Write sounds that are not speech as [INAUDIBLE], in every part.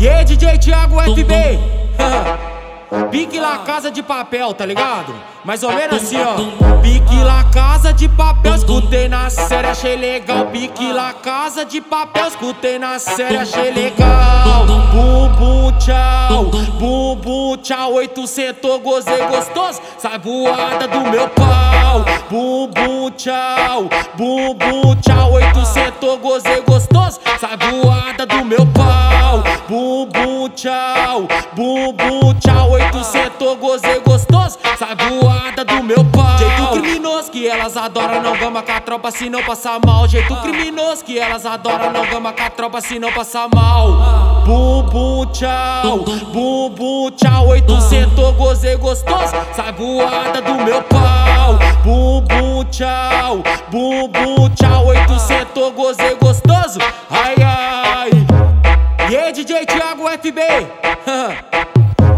E aí, DJ Thiago FB? [LAUGHS] Pique lá casa de papel, tá ligado? Mais ou menos assim, ó. Pique lá casa de papel, escutei na série, achei legal. Pique lá casa de papel, escutei na série, achei legal. Bum bum tchau, bum bum tchau. Oito sentou, gozei gostoso, sai voada do meu pau. Bum bum tchau, bum bum tchau. Oito sentou, gozei gostoso, sai voada do meu pau. Tchau, bum bum tchau. Oito sentou, gozei gostoso, sai voada do meu pau. Jeito criminoso que elas adoram, não gama com a tropa se não passar mal. Jeito criminoso que elas adoram, não gama com a tropa se não passar mal. Bum bum tchau, bum bum tchau. Oito sentou, gozei gostoso, sai voada do meu pau. Bum bum tchau, bum bum tchau. Oito sentou, gozei gostoso, ai ai. E aí, DJ Thiago FB?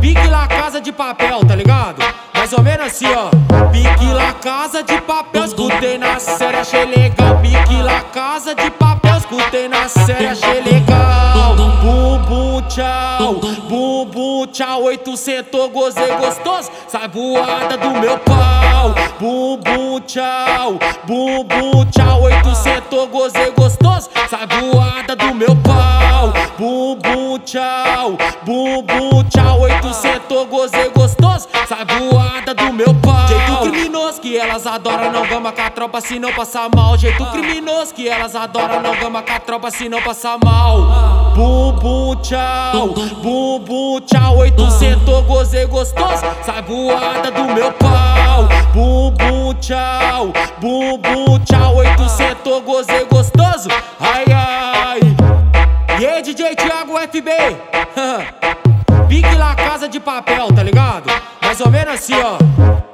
Pique lá casa de papel, tá ligado? Mais ou menos assim, ó. Pique lá casa de papel, escutei na série, achei legal. Pique lá casa de papel, escutei na série, achei legal. Bum tchau, bum tchau. Oito sentou, gozei gostoso, sai voada do meu pau. Bum tchau, bum tchau. Oito sentou, gozei gostoso, sai voada. Bum bum tchau, bum bum tchau. Oito sentou, gozei gostoso, sai voada do meu pau. Jeito criminoso que elas adoram, não gama com a tropa se não passar mal. Jeito criminoso que elas adoram, não gama com a tropa se não passar mal. Bum bum tchau, bum bum tchau. Oito sentou, gozei gostoso, sai voada do meu pau. Bum bum tchau, bum bum tchau. Oito sentou, gozei gostoso, ai ai. E aí, DJ Thiago FB? [LAUGHS] Pique lá casa de papel, tá ligado? Mais ou menos assim, ó.